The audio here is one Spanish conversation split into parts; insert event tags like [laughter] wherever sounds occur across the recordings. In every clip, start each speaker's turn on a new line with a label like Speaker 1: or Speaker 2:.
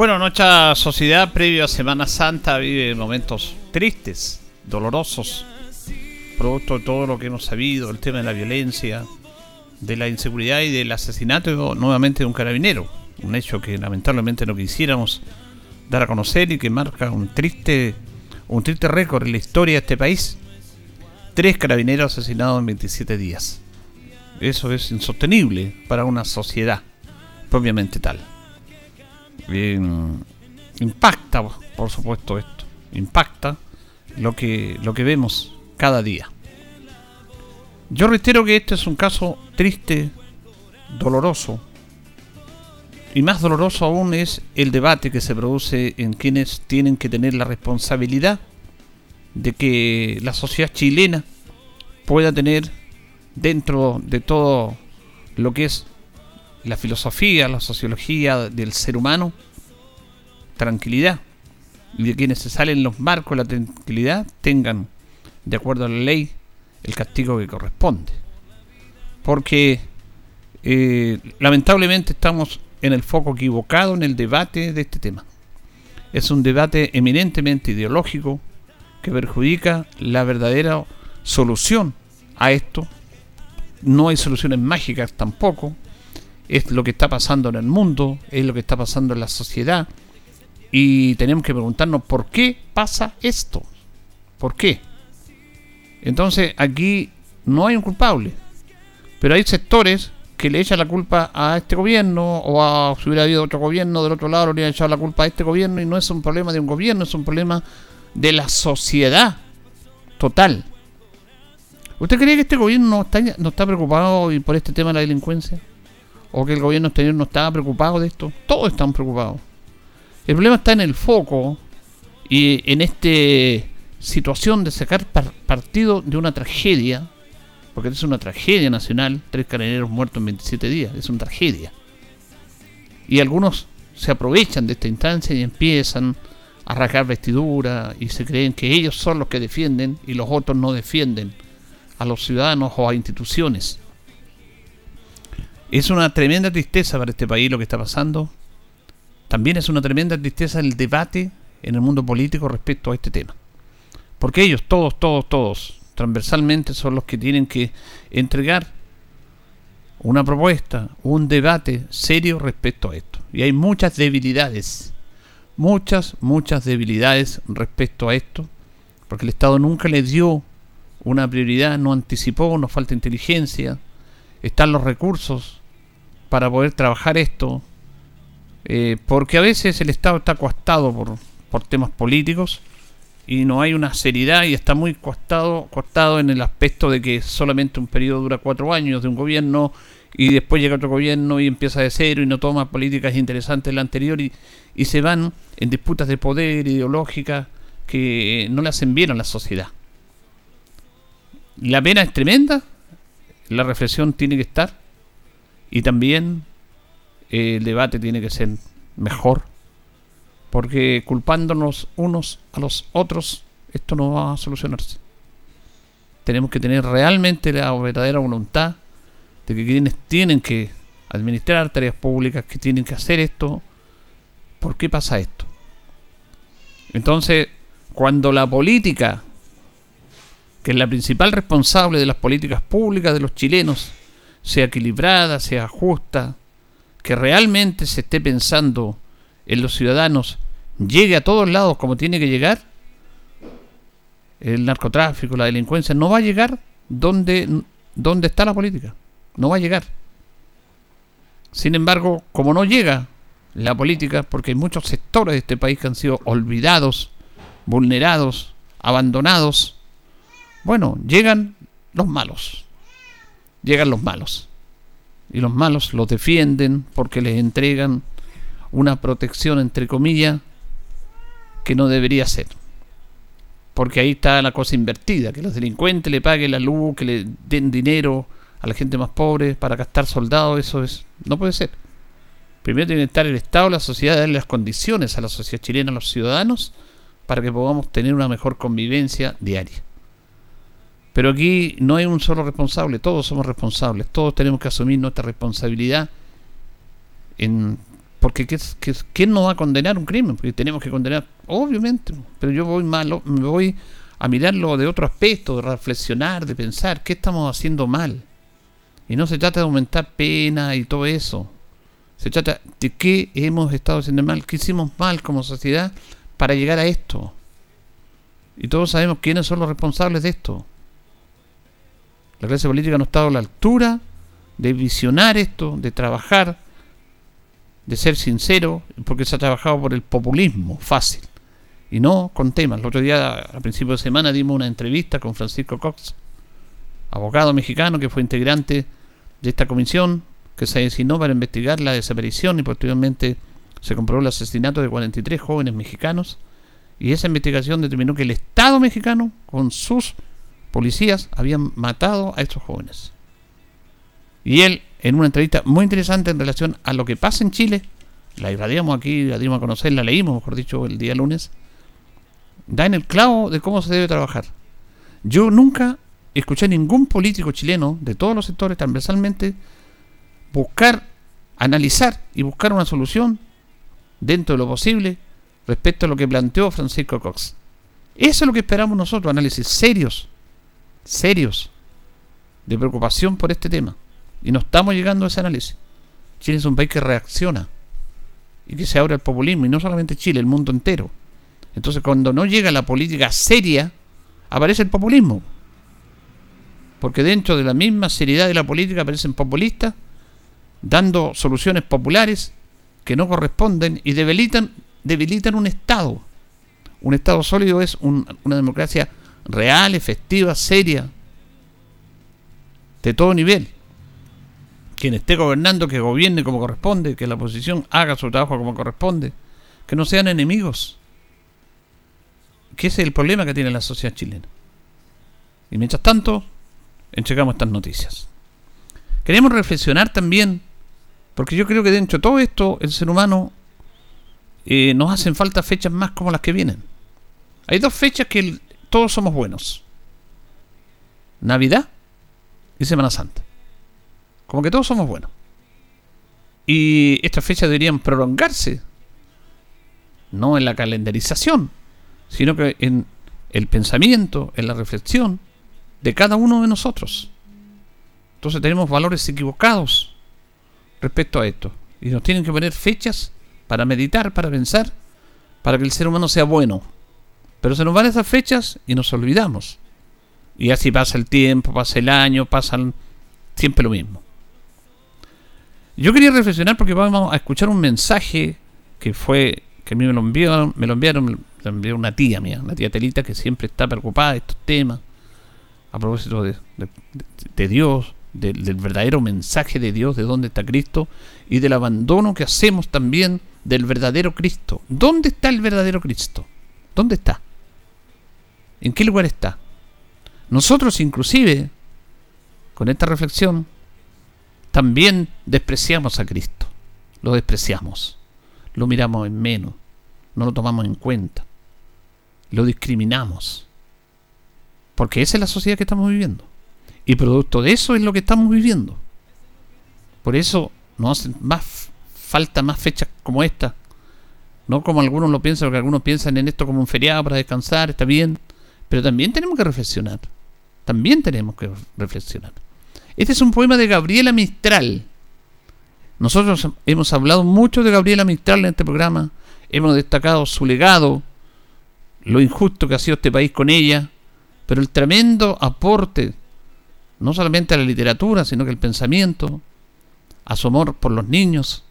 Speaker 1: Bueno, nuestra sociedad previo a Semana Santa vive momentos tristes, dolorosos, producto de todo lo que hemos sabido, el tema de la violencia, de la inseguridad y del asesinato nuevamente de un carabinero. Un hecho que lamentablemente no quisiéramos dar a conocer y que marca un triste, un triste récord en la historia de este país. Tres carabineros asesinados en 27 días. Eso es insostenible para una sociedad propiamente tal impacta, por supuesto, esto. Impacta lo que, lo que vemos cada día. Yo reitero que este es un caso triste, doloroso. Y más doloroso aún es el debate que se produce en quienes tienen que tener la responsabilidad de que la sociedad chilena pueda tener dentro de todo lo que es la filosofía, la sociología del ser humano, tranquilidad. Y de quienes se salen los marcos de la tranquilidad tengan, de acuerdo a la ley, el castigo que corresponde. Porque eh, lamentablemente estamos en el foco equivocado en el debate de este tema. Es un debate eminentemente ideológico que perjudica la verdadera solución a esto. No hay soluciones mágicas tampoco es lo que está pasando en el mundo, es lo que está pasando en la sociedad. Y tenemos que preguntarnos por qué pasa esto. ¿Por qué? Entonces aquí no hay un culpable. Pero hay sectores que le echan la culpa a este gobierno o a, si hubiera habido otro gobierno del otro lado le hubieran echado la culpa a este gobierno y no es un problema de un gobierno, es un problema de la sociedad total. ¿Usted cree que este gobierno no está, no está preocupado por este tema de la delincuencia? O que el gobierno exterior no estaba preocupado de esto. Todos están preocupados. El problema está en el foco y en esta situación de sacar partido de una tragedia, porque es una tragedia nacional, tres carabineros muertos en 27 días, es una tragedia. Y algunos se aprovechan de esta instancia y empiezan a rasgar vestidura y se creen que ellos son los que defienden y los otros no defienden a los ciudadanos o a instituciones. Es una tremenda tristeza para este país lo que está pasando. También es una tremenda tristeza el debate en el mundo político respecto a este tema. Porque ellos, todos, todos, todos, transversalmente son los que tienen que entregar una propuesta, un debate serio respecto a esto. Y hay muchas debilidades, muchas, muchas debilidades respecto a esto, porque el Estado nunca le dio una prioridad, no anticipó, nos falta inteligencia, están los recursos, para poder trabajar esto, eh, porque a veces el Estado está coastado por, por temas políticos y no hay una seriedad y está muy costado, costado en el aspecto de que solamente un periodo dura cuatro años de un gobierno y después llega otro gobierno y empieza de cero y no toma políticas interesantes la anterior y, y se van en disputas de poder ideológicas que no le hacen bien a la sociedad. La pena es tremenda, la reflexión tiene que estar y también eh, el debate tiene que ser mejor. Porque culpándonos unos a los otros, esto no va a solucionarse. Tenemos que tener realmente la verdadera voluntad de que quienes tienen que administrar tareas públicas, que tienen que hacer esto, ¿por qué pasa esto? Entonces, cuando la política, que es la principal responsable de las políticas públicas de los chilenos, sea equilibrada, sea justa, que realmente se esté pensando en los ciudadanos, llegue a todos lados como tiene que llegar, el narcotráfico, la delincuencia, no va a llegar donde, donde está la política. No va a llegar. Sin embargo, como no llega la política, porque hay muchos sectores de este país que han sido olvidados, vulnerados, abandonados, bueno, llegan los malos. Llegan los malos. Y los malos los defienden porque les entregan una protección, entre comillas, que no debería ser. Porque ahí está la cosa invertida, que los delincuentes le paguen la luz, que le den dinero a la gente más pobre para gastar soldados, eso es no puede ser. Primero tiene que estar el Estado, la sociedad, darle las condiciones a la sociedad chilena, a los ciudadanos, para que podamos tener una mejor convivencia diaria. Pero aquí no hay un solo responsable, todos somos responsables, todos tenemos que asumir nuestra responsabilidad en porque ¿quién nos va a condenar un crimen? Porque tenemos que condenar, obviamente, pero yo voy malo, me voy a mirarlo de otro aspecto, de reflexionar, de pensar qué estamos haciendo mal. Y no se trata de aumentar pena y todo eso. Se trata de qué hemos estado haciendo mal, qué hicimos mal como sociedad para llegar a esto. Y todos sabemos quiénes son los responsables de esto. La clase política no ha estado a la altura de visionar esto, de trabajar de ser sincero, porque se ha trabajado por el populismo fácil y no con temas. El otro día, a principio de semana, dimos una entrevista con Francisco Cox, abogado mexicano que fue integrante de esta comisión que se designó para investigar la desaparición y posteriormente se comprobó el asesinato de 43 jóvenes mexicanos. Y esa investigación determinó que el Estado mexicano, con sus policías, habían matado a estos jóvenes. Y él en una entrevista muy interesante en relación a lo que pasa en Chile, la irradiamos aquí, la dimos a conocer, la leímos, mejor dicho, el día lunes, da en el clavo de cómo se debe trabajar. Yo nunca escuché a ningún político chileno, de todos los sectores transversalmente, buscar, analizar y buscar una solución dentro de lo posible respecto a lo que planteó Francisco Cox. Eso es lo que esperamos nosotros, análisis serios, serios, de preocupación por este tema. Y no estamos llegando a ese análisis. Chile es un país que reacciona y que se abre al populismo, y no solamente Chile, el mundo entero. Entonces, cuando no llega la política seria, aparece el populismo. Porque dentro de la misma seriedad de la política aparecen populistas dando soluciones populares que no corresponden y debilitan, debilitan un Estado. Un Estado sólido es una democracia real, efectiva, seria, de todo nivel quien esté gobernando que gobierne como corresponde, que la oposición haga su trabajo como corresponde, que no sean enemigos. Que ese es el problema que tiene la sociedad chilena. Y mientras tanto, entregamos estas noticias. Queremos reflexionar también, porque yo creo que dentro de todo esto, el ser humano eh, nos hacen falta fechas más como las que vienen. Hay dos fechas que todos somos buenos. Navidad y Semana Santa. Como que todos somos buenos. Y estas fechas deberían prolongarse. No en la calendarización, sino que en el pensamiento, en la reflexión de cada uno de nosotros. Entonces tenemos valores equivocados respecto a esto. Y nos tienen que poner fechas para meditar, para pensar, para que el ser humano sea bueno. Pero se nos van esas fechas y nos olvidamos. Y así pasa el tiempo, pasa el año, pasan siempre lo mismo. Yo quería reflexionar porque vamos a escuchar un mensaje que fue, que a mí me lo enviaron, me lo enviaron, me envió una tía mía, una tía Telita que siempre está preocupada de estos temas, a propósito de, Dios, del verdadero mensaje de Dios, de dónde está Cristo, y del abandono que hacemos también del verdadero Cristo. ¿Dónde está el verdadero Cristo? ¿Dónde está? ¿En qué lugar está? Nosotros inclusive, con esta reflexión, también despreciamos a Cristo. Lo despreciamos. Lo miramos en menos. no lo tomamos en cuenta. Lo discriminamos. Porque esa es la sociedad que estamos viviendo. Y producto de eso es lo que estamos viviendo. Por eso nos hacen más falta más fechas como esta. No como algunos lo piensan, porque algunos piensan en esto como un feriado para descansar, está bien. Pero también tenemos que reflexionar. También tenemos que reflexionar. Este es un poema de Gabriela Mistral. Nosotros hemos hablado mucho de Gabriela Mistral en este programa. Hemos destacado su legado, lo injusto que ha sido este país con ella, pero el tremendo aporte, no solamente a la literatura, sino que el pensamiento, a su amor por los niños,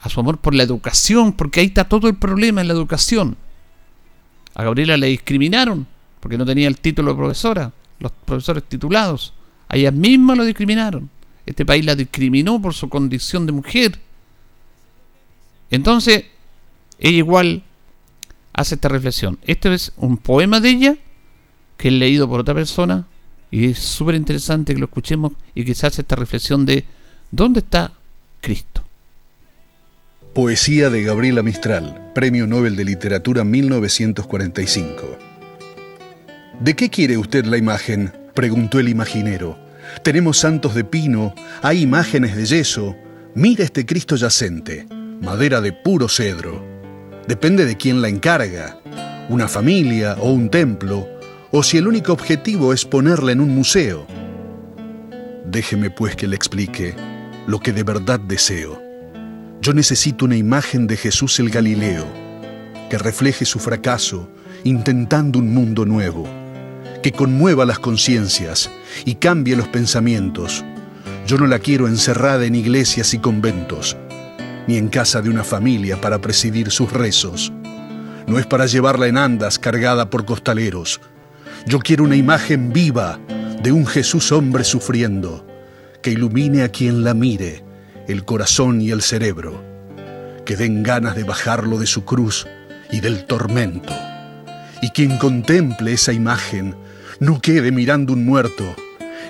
Speaker 1: a su amor por la educación, porque ahí está todo el problema en la educación. A Gabriela le discriminaron porque no tenía el título de profesora, los profesores titulados. A ella misma lo discriminaron. Este país la discriminó por su condición de mujer. Entonces, ella igual hace esta reflexión. Este es un poema de ella que es leído por otra persona y es súper interesante que lo escuchemos y que se hace esta reflexión de ¿dónde está Cristo?
Speaker 2: Poesía de Gabriela Mistral, Premio Nobel de Literatura 1945. ¿De qué quiere usted la imagen? preguntó el imaginero. Tenemos santos de pino, hay imágenes de yeso. Mira este Cristo yacente, madera de puro cedro. Depende de quién la encarga, una familia o un templo, o si el único objetivo es ponerla en un museo. Déjeme pues que le explique lo que de verdad deseo. Yo necesito una imagen de Jesús el Galileo, que refleje su fracaso intentando un mundo nuevo, que conmueva las conciencias y cambie los pensamientos. Yo no la quiero encerrada en iglesias y conventos, ni en casa de una familia para presidir sus rezos. No es para llevarla en andas cargada por costaleros. Yo quiero una imagen viva de un Jesús hombre sufriendo, que ilumine a quien la mire el corazón y el cerebro, que den ganas de bajarlo de su cruz y del tormento. Y quien contemple esa imagen no quede mirando un muerto,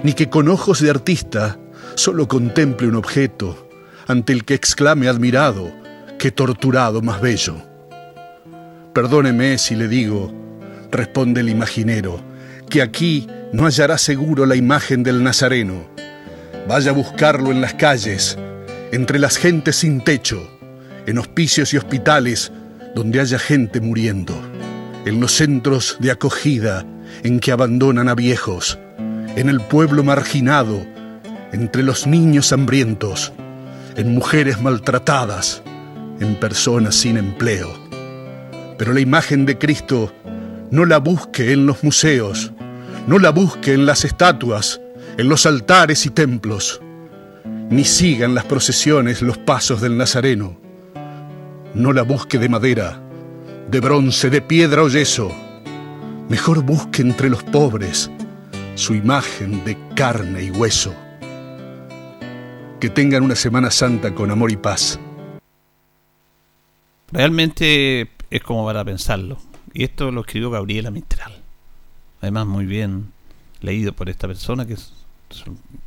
Speaker 2: ni que con ojos de artista solo contemple un objeto ante el que exclame admirado, que torturado más bello. Perdóneme si le digo, responde el imaginero, que aquí no hallará seguro la imagen del Nazareno. Vaya a buscarlo en las calles, entre las gentes sin techo, en hospicios y hospitales donde haya gente muriendo, en los centros de acogida en que abandonan a viejos, en el pueblo marginado, entre los niños hambrientos, en mujeres maltratadas, en personas sin empleo. Pero la imagen de Cristo no la busque en los museos, no la busque en las estatuas, en los altares y templos ni sigan las procesiones los pasos del Nazareno. No la busque de madera, de bronce, de piedra o yeso. Mejor busque entre los pobres su imagen de carne y hueso. Que tengan una Semana Santa con amor y paz.
Speaker 1: Realmente es como para pensarlo. Y esto lo escribió Gabriela Mistral. Además, muy bien leído por esta persona, que es,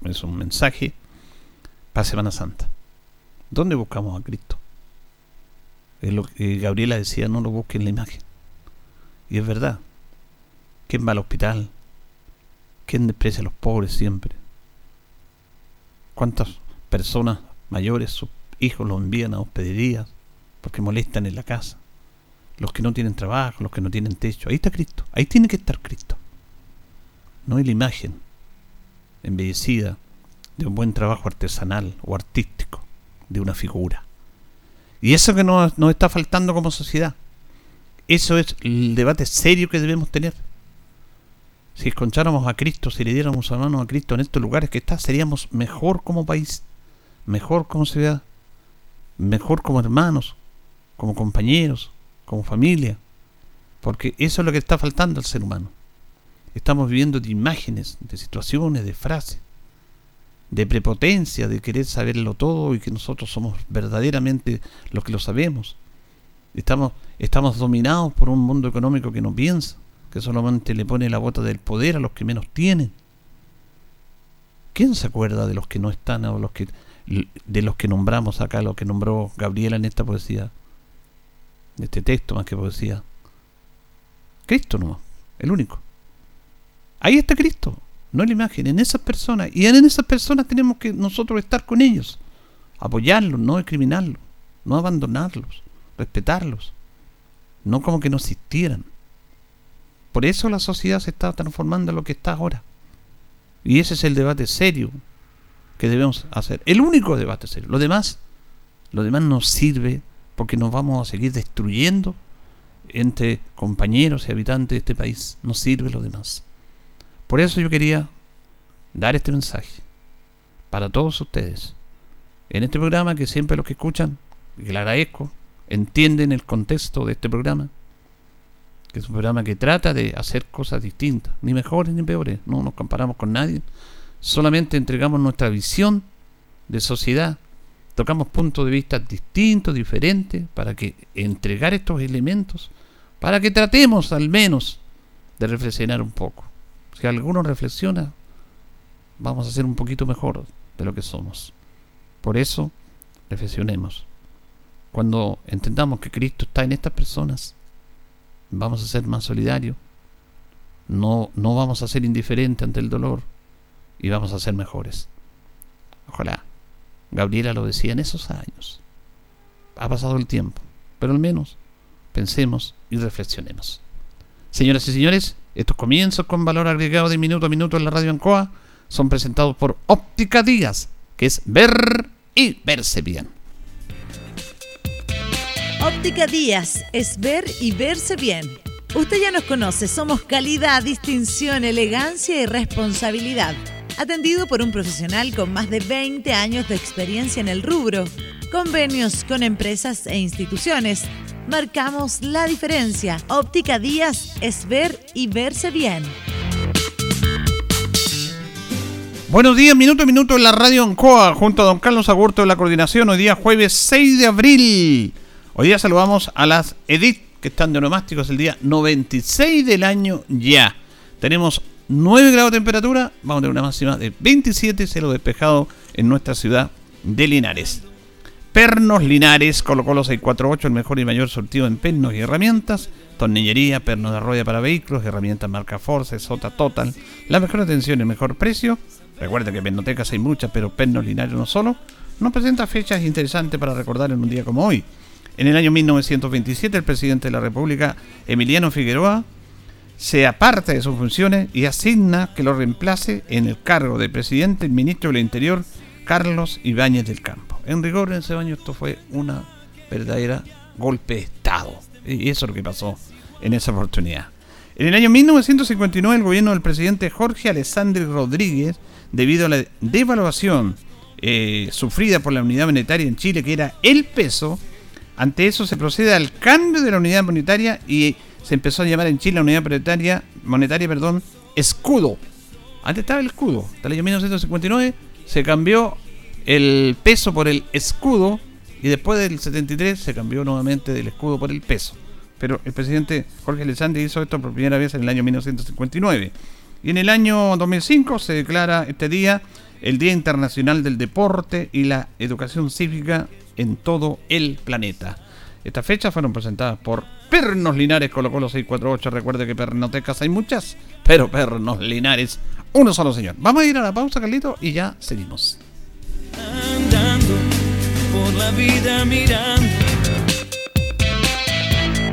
Speaker 1: es un mensaje para Semana Santa. ¿Dónde buscamos a Cristo? Es lo que Gabriela decía, no lo busquen en la imagen. Y es verdad. ¿Quién va al hospital? ¿Quién desprecia a los pobres siempre? ¿Cuántas personas mayores, sus hijos los envían a hospederías porque molestan en la casa? Los que no tienen trabajo, los que no tienen techo. Ahí está Cristo. Ahí tiene que estar Cristo. No es la imagen embellecida de un buen trabajo artesanal o artístico de una figura. Y eso que nos, nos está faltando como sociedad. Eso es el debate serio que debemos tener. Si escucháramos a Cristo, si le diéramos a mano a Cristo en estos lugares que está, seríamos mejor como país, mejor como sociedad, mejor como hermanos, como compañeros, como familia. Porque eso es lo que está faltando al ser humano. Estamos viviendo de imágenes, de situaciones, de frases de prepotencia, de querer saberlo todo y que nosotros somos verdaderamente los que lo sabemos. Estamos, estamos dominados por un mundo económico que no piensa, que solamente le pone la bota del poder a los que menos tienen. ¿Quién se acuerda de los que no están o los que de los que nombramos acá, lo que nombró Gabriela en esta poesía? de este texto más que poesía. Cristo no, el único. Ahí está Cristo, no la imagen, en esas personas. Y en esas personas tenemos que nosotros estar con ellos, apoyarlos, no discriminarlos, no abandonarlos, respetarlos, no como que no existieran. Por eso la sociedad se está transformando en lo que está ahora. Y ese es el debate serio que debemos hacer. El único debate serio. Lo demás, lo demás nos sirve porque nos vamos a seguir destruyendo entre compañeros y habitantes de este país. No sirve lo demás. Por eso yo quería dar este mensaje para todos ustedes. En este programa que siempre los que escuchan, que le agradezco, entienden el contexto de este programa que es un programa que trata de hacer cosas distintas, ni mejores ni peores, no nos comparamos con nadie, solamente entregamos nuestra visión de sociedad, tocamos puntos de vista distintos, diferentes, para que entregar estos elementos, para que tratemos al menos de reflexionar un poco. Si alguno reflexiona, vamos a ser un poquito mejor de lo que somos. Por eso, reflexionemos. Cuando entendamos que Cristo está en estas personas, vamos a ser más solidarios, no, no vamos a ser indiferentes ante el dolor y vamos a ser mejores. Ojalá. Gabriela lo decía en esos años. Ha pasado el tiempo, pero al menos pensemos y reflexionemos. Señoras y señores, estos comienzos con valor agregado de minuto a minuto en la radio Ancoa son presentados por Óptica Díaz, que es ver y verse bien.
Speaker 3: Óptica Díaz es ver y verse bien. Usted ya nos conoce, somos calidad, distinción, elegancia y responsabilidad. Atendido por un profesional con más de 20 años de experiencia en el rubro. Convenios con empresas e instituciones. Marcamos la diferencia. Óptica Díaz es ver y verse bien.
Speaker 1: Buenos días, minuto a minuto en la radio Ancoa, junto a don Carlos Agurto de la coordinación, hoy día jueves 6 de abril. Hoy día saludamos a las Edith, que están de onomásticos el día 96 del año ya. Tenemos 9 grados de temperatura, vamos a tener una máxima de 27, cielo despejado en nuestra ciudad de Linares. Pernos Linares, colocó los 648, el mejor y mayor sortido en pernos y herramientas, tornillería, pernos de arroya para vehículos, herramientas marca Force, Sota Total, la mejor atención y el mejor precio. Recuerda que pernotecas hay muchas, pero pernos Linares no solo. Nos presenta fechas interesantes para recordar en un día como hoy. En el año 1927, el presidente de la República, Emiliano Figueroa, se aparta de sus funciones y asigna que lo reemplace en el cargo de presidente el ministro del Interior, Carlos Ibáñez del Campo. En rigor, en ese año esto fue una verdadera golpe de Estado. Y eso es lo que pasó en esa oportunidad. En el año 1959, el gobierno del presidente Jorge Alessandri Rodríguez, debido a la devaluación eh, sufrida por la unidad monetaria en Chile, que era el peso, ante eso se procede al cambio de la unidad monetaria y se empezó a llamar en Chile la unidad monetaria, monetaria perdón, escudo. Antes estaba el escudo. Hasta el año 1959 se cambió el peso por el escudo y después del 73 se cambió nuevamente del escudo por el peso. Pero el presidente Jorge Alessandri hizo esto por primera vez en el año 1959. Y en el año 2005 se declara este día el Día Internacional del Deporte y la Educación Cívica en todo el planeta. Estas fechas fueron presentadas por Pernos Linares Colo Colo 648. Recuerde que pernotecas hay muchas, pero Pernos Linares, uno solo señor. Vamos a ir a la pausa, Carlito, y ya seguimos.
Speaker 4: Andando por la vida mirando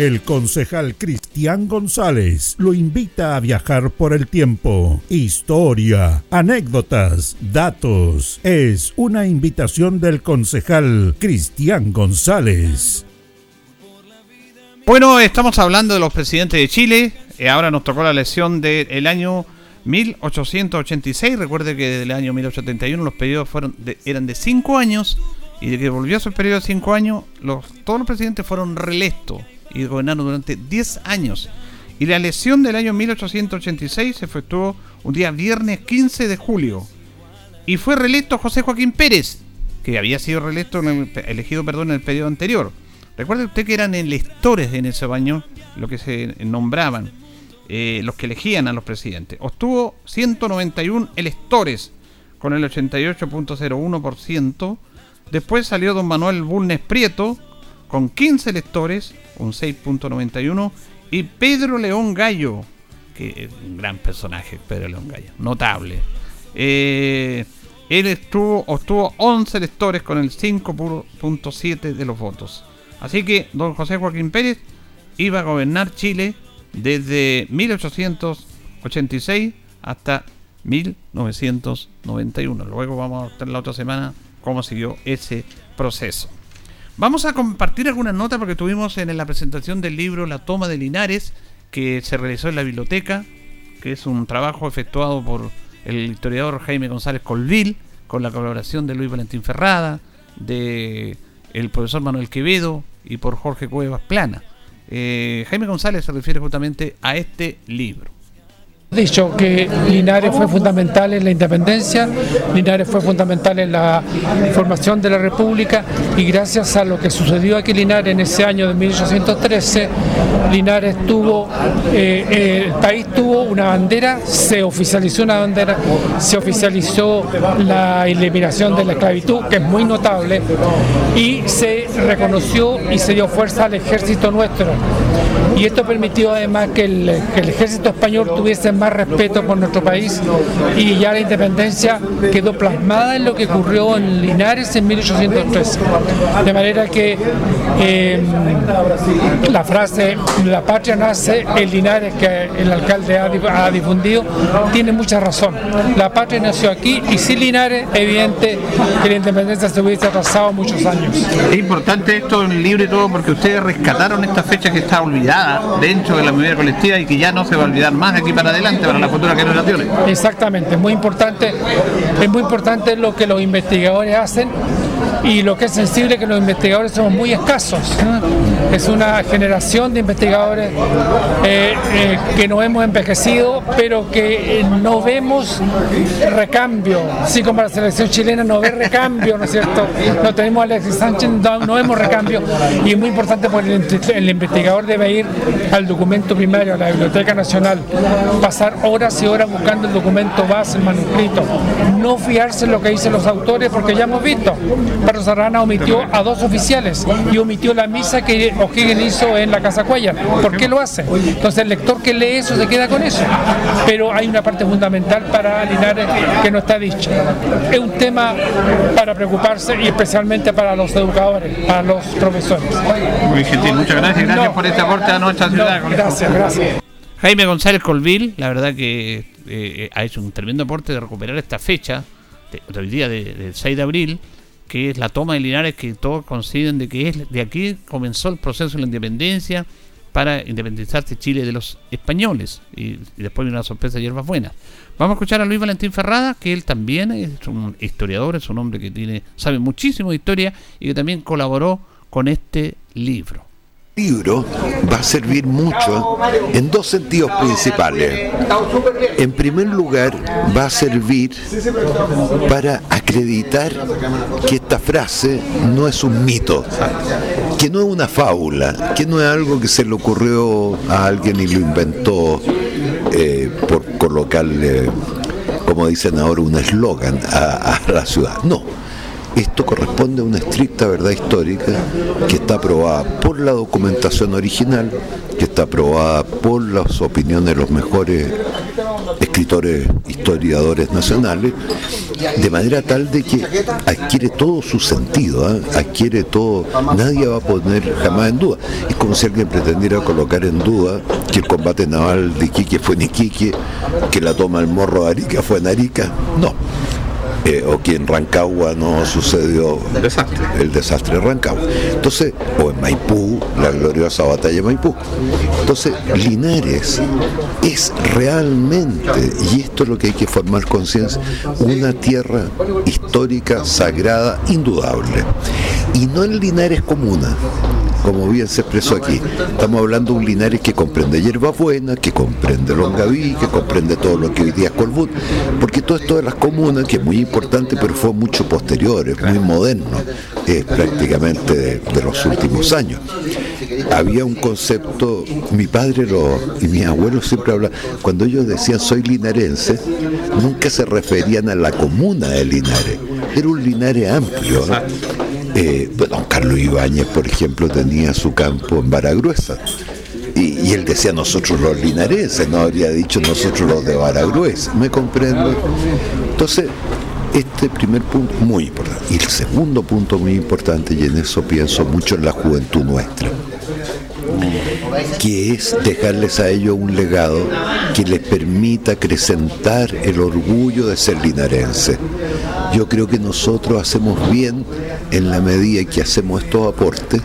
Speaker 5: El concejal Cristian González lo invita a viajar por el tiempo. Historia, anécdotas, datos. Es una invitación del concejal Cristian González.
Speaker 1: Bueno, estamos hablando de los presidentes de Chile. Eh, ahora nos tocó la lección del año 1886. Recuerde que desde el año 1871 los periodos fueron eran de 5 años y de que volvió a su periodo de 5 años, todos los presidentes fueron reelectos y gobernaron durante 10 años. Y la elección del año 1886 se efectuó un día viernes 15 de julio. Y fue reelecto José Joaquín Pérez, que había sido reelecto elegido perdón, en el periodo anterior. Recuerde usted que eran electores en ese año, lo que se nombraban, eh, los que elegían a los presidentes. Obtuvo 191 electores con el 88.01%. Después salió don Manuel Bulnes Prieto con 15 electores, un 6.91, y Pedro León Gallo, que es un gran personaje, Pedro León Gallo, notable. Eh, él obtuvo 11 electores con el 5.7 de los votos. Así que don José Joaquín Pérez iba a gobernar Chile desde 1886 hasta 1991. Luego vamos a ver la otra semana cómo siguió ese proceso. Vamos a compartir algunas notas porque tuvimos en la presentación del libro La toma de Linares, que se realizó en la biblioteca, que es un trabajo efectuado por el historiador Jaime González Colville, con la colaboración de Luis Valentín Ferrada, de el profesor Manuel Quevedo y por Jorge Cuevas Plana. Eh, Jaime González se refiere justamente a este libro
Speaker 6: dicho que Linares fue fundamental en la independencia, Linares fue fundamental en la formación de la República y gracias a lo que sucedió aquí en Linares en ese año de 1813, Linares tuvo, eh, eh, el país tuvo una bandera, se oficializó una bandera, se oficializó la eliminación de la esclavitud, que es muy notable, y se reconoció y se dio fuerza al ejército nuestro. Y esto permitió además que el, que el ejército español tuviese más respeto por nuestro país y ya la independencia quedó plasmada en lo que ocurrió en Linares en 1813. De manera que em, la frase la patria nace en Linares que el alcalde ha, difundido tiene mucha razón. La patria nació aquí y sin Linares evidente que la independencia se hubiese atrasado muchos años.
Speaker 1: Es importante esto en el libro y todo porque ustedes rescataron esta fecha que está olvidada dentro de la memoria colectiva y que ya no se va a olvidar más aquí para adelante para las futuras generaciones.
Speaker 6: Exactamente, muy importante, es muy importante lo que los investigadores hacen y lo que es sensible que los investigadores somos muy escasos. Es una generación de investigadores eh, eh, que no hemos envejecido, pero que no vemos recambio. Así como la selección chilena no ve recambio, ¿no es cierto? No tenemos a Alexis Sánchez, no, vemos recambio. Y es muy importante porque el, investigador debe ir al documento primario, a la Biblioteca Nacional, pasar horas y horas buscando el documento base, el manuscrito. No fiarse en lo que dicen los autores, porque ya hemos visto. Pedro Serrana omitió a dos oficiales y omitió la misa que O'Higgins hizo en la Casa Cuellar. ¿Por qué lo hace? Entonces el lector que lee eso se queda con eso. Pero hay una parte fundamental para Linares que no está dicha. Es un tema para preocuparse y especialmente para los educadores, para los profesores.
Speaker 1: Muy gentil, muchas gracias. Gracias por este aporte a nuestra ciudad.
Speaker 6: gracias, gracias.
Speaker 1: Jaime González Colville, la verdad que eh, ha hecho un tremendo aporte de recuperar esta fecha, de, hoy día del 6 de abril, que es la toma de Linares, que todos coinciden de que es de aquí comenzó el proceso de la independencia para independizarse Chile de los españoles. Y, después de una sorpresa de hierbas buenas. Vamos a escuchar a Luis Valentín Ferrada, que él también es un historiador, es un hombre que tiene, sabe muchísimo de historia y que también colaboró con este libro
Speaker 7: libro va a servir mucho en dos sentidos principales. En primer lugar, va a servir para acreditar que esta frase no es un mito, que no es una fábula, que no es algo que se le ocurrió a alguien y lo inventó eh, por colocarle, como dicen ahora, un eslogan a la ciudad. No esto corresponde a una estricta verdad histórica que está aprobada por la documentación original, que está aprobada por las opiniones de los mejores escritores, historiadores nacionales, de manera tal de que adquiere todo su sentido, ¿eh? adquiere todo, nadie va a poner jamás en duda. Es como si alguien pretendiera colocar en duda que el combate naval de Iquique fue en Iquique, que la toma del morro de Arica fue en Arica. No, eh, o que en Rancagua no sucedió el desastre. de Rancagua. Entonces, o en Maipú, la gloriosa batalla de Maipú. Entonces, Linares es realmente, y esto es lo que hay que formar conciencia, una tierra histórica, sagrada, indudable. Y no en Linares comuna, como bien se expresó aquí. Estamos hablando de un Linares que comprende hierbabuena, que comprende Longaví, que comprende todo lo que hoy día es Colbut, porque todo esto de las comunas, que es muy importante, pero fue mucho posterior, es muy moderno, es prácticamente de, los últimos años. Había un concepto, mi padre y mis abuelos siempre hablaban, cuando ellos decían soy linarense, nunca se referían a la comuna de Linares, era un Linares amplio. Eh, don Carlos Ibáñez, por ejemplo, tenía su campo en Baragruesa. Y, y, él decía nosotros los linarenses, no habría dicho nosotros los de Baragruesa. ¿Me comprendo? Entonces, este primer punto muy importante. Y el segundo punto muy importante, y en eso pienso mucho en la juventud nuestra que es dejarles a ellos un legado que les permita acrecentar el orgullo de ser linarense. Yo creo que nosotros hacemos bien en la medida que hacemos estos aportes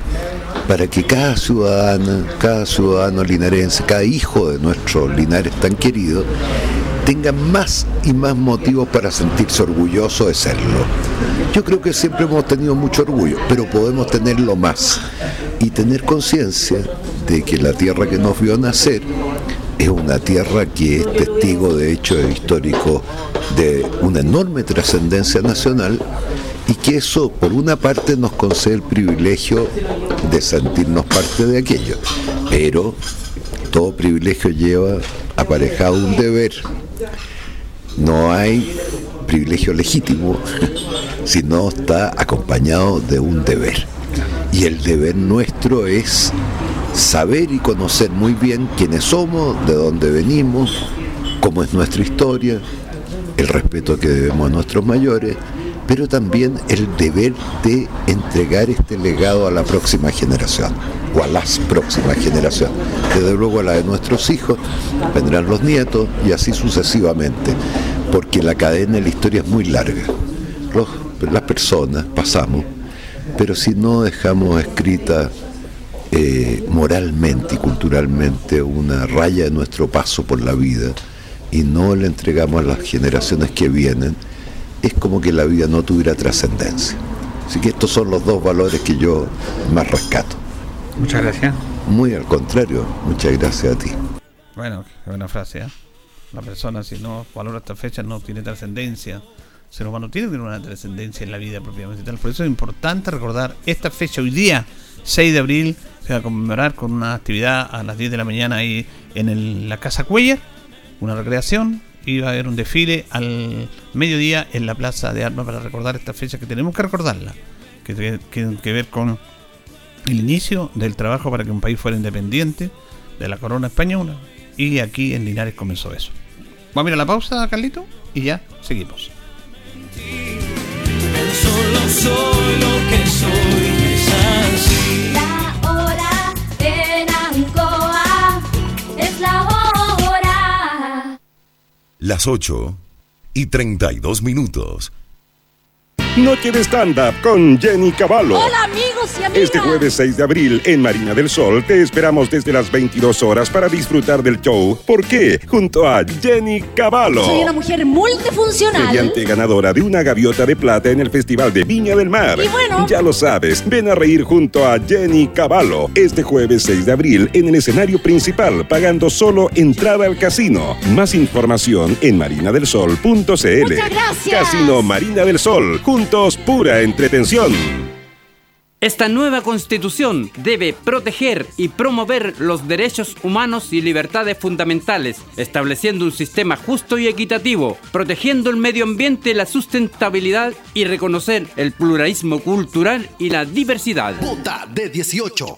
Speaker 7: para que cada ciudadana, cada ciudadano linarense, cada hijo de nuestro Linares tan querido, tenga más y más motivos para sentirse orgulloso de serlo. Yo creo que siempre hemos tenido mucho orgullo, pero podemos tenerlo más y tener conciencia de que la tierra que nos vio nacer es una tierra que es testigo de hechos históricos de una enorme trascendencia nacional y que eso por una parte nos concede el privilegio de sentirnos parte de aquello, pero todo privilegio lleva aparejado un deber. No hay privilegio legítimo [laughs] si no está acompañado de un deber. Y el deber nuestro es saber y conocer muy bien quiénes somos, de dónde venimos, cómo es nuestra historia, el respeto que debemos a nuestros mayores, pero también el deber de entregar este legado a la próxima generación o a las próximas generaciones. Desde luego a la de nuestros hijos, vendrán los nietos y así sucesivamente, porque la cadena de la historia es muy larga. las personas pasamos, pero si no dejamos escrita eh, moralmente y culturalmente una raya de nuestro paso por la vida y no le entregamos a las generaciones que vienen, es como que la vida no tuviera trascendencia. Así que estos son los dos valores que yo más rescato.
Speaker 1: Muchas gracias.
Speaker 7: Muy al contrario, muchas gracias a ti.
Speaker 1: Bueno, qué buena frase, ¿eh? La persona si no valora esta fecha no tiene trascendencia. El ser humano tiene que tener una trascendencia en la vida propiamente tal. Por eso es importante recordar esta fecha hoy día, 6 de abril, se va a conmemorar con una actividad a las 10 de la mañana ahí en el- la Casa Cuellar, una recreación, va a haber un desfile al mediodía en la Plaza de Armas para recordar esta fecha que tenemos que recordarla, que tiene que, que ver con el inicio del trabajo para que un país fuera independiente de la corona española, y aquí en Linares comenzó eso. Vamos a ir a la pausa, Carlito, y ya seguimos.
Speaker 4: Solo soy lo que soy, es así.
Speaker 8: Las 8 y 32 minutos.
Speaker 9: Noche de stand-up con Jenny Cavallo.
Speaker 10: Hola amigos y amigas.
Speaker 9: Este jueves 6 de abril en Marina del Sol te esperamos desde las 22 horas para disfrutar del show. ¿Por qué? Junto a Jenny Cavallo.
Speaker 10: Soy una mujer multifuncional.
Speaker 9: Mediante ganadora de una gaviota de plata en el Festival de Viña del Mar.
Speaker 10: Y bueno.
Speaker 9: Ya lo sabes, ven a reír junto a Jenny Cavallo este jueves 6 de abril en el escenario principal, pagando solo entrada al casino. Más información en marinadelsol.cl.
Speaker 10: Muchas gracias.
Speaker 9: Casino Marina del Sol. Juntos, pura entretención.
Speaker 11: Esta nueva constitución debe proteger y promover los derechos humanos y libertades fundamentales, estableciendo un sistema justo y equitativo, protegiendo el medio ambiente, la sustentabilidad y reconocer el pluralismo cultural y la diversidad.
Speaker 12: Vota de 18.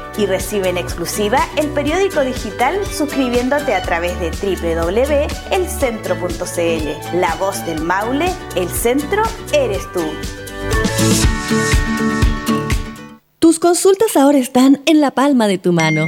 Speaker 13: y recibe en exclusiva el periódico digital suscribiéndote a través de www.elcentro.cl. La voz del Maule, el centro eres tú.
Speaker 14: Tus consultas ahora están en la palma de tu mano.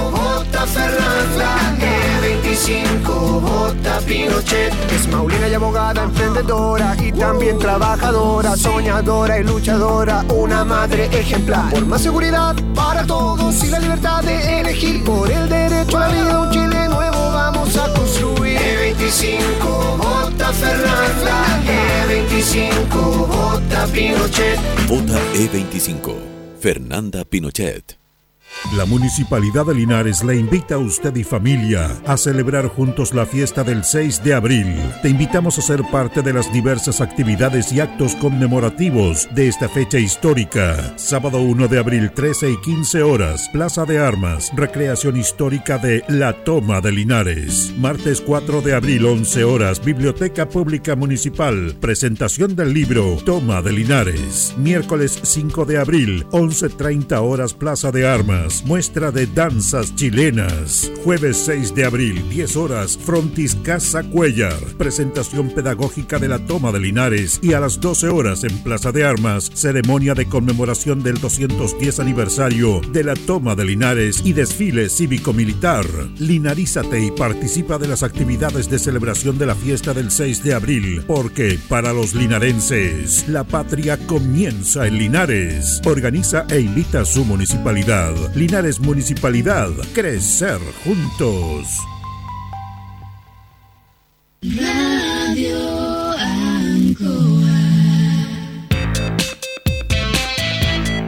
Speaker 15: vota Fernanda, E25 vota Pinochet. Es Maulina y abogada, emprendedora y también trabajadora, soñadora y luchadora, una madre ejemplar. Por más seguridad para todos y la libertad de elegir, por el derecho a la vida, un Chile nuevo vamos a construir. E25 vota Fernanda, E25 vota Pinochet.
Speaker 16: Vota E25. Fernanda Pinochet.
Speaker 5: La Municipalidad de Linares le invita a usted y familia a celebrar juntos la fiesta del 6 de abril. Te invitamos a ser parte de las diversas actividades y actos conmemorativos de esta fecha histórica. Sábado 1 de abril 13 y 15 horas, Plaza de Armas, recreación histórica de La Toma de Linares. Martes 4 de abril 11 horas, Biblioteca Pública Municipal, presentación del libro Toma de Linares. Miércoles 5 de abril 11.30 horas, Plaza de Armas armas, muestra de danzas chilenas. Jueves 6 de abril, 10 horas, Frontis Casa Cuellar. Presentación pedagógica de la toma de Linares y a las 12 horas en Plaza de Armas, ceremonia de conmemoración del 210 aniversario de la toma de Linares y desfile cívico-militar. Linarízate y participa de las actividades de celebración de la fiesta del 6 de abril, porque para los linarenses, la patria comienza en Linares. Organiza e invita a su municipalidad. Linares Municipalidad. Crecer juntos.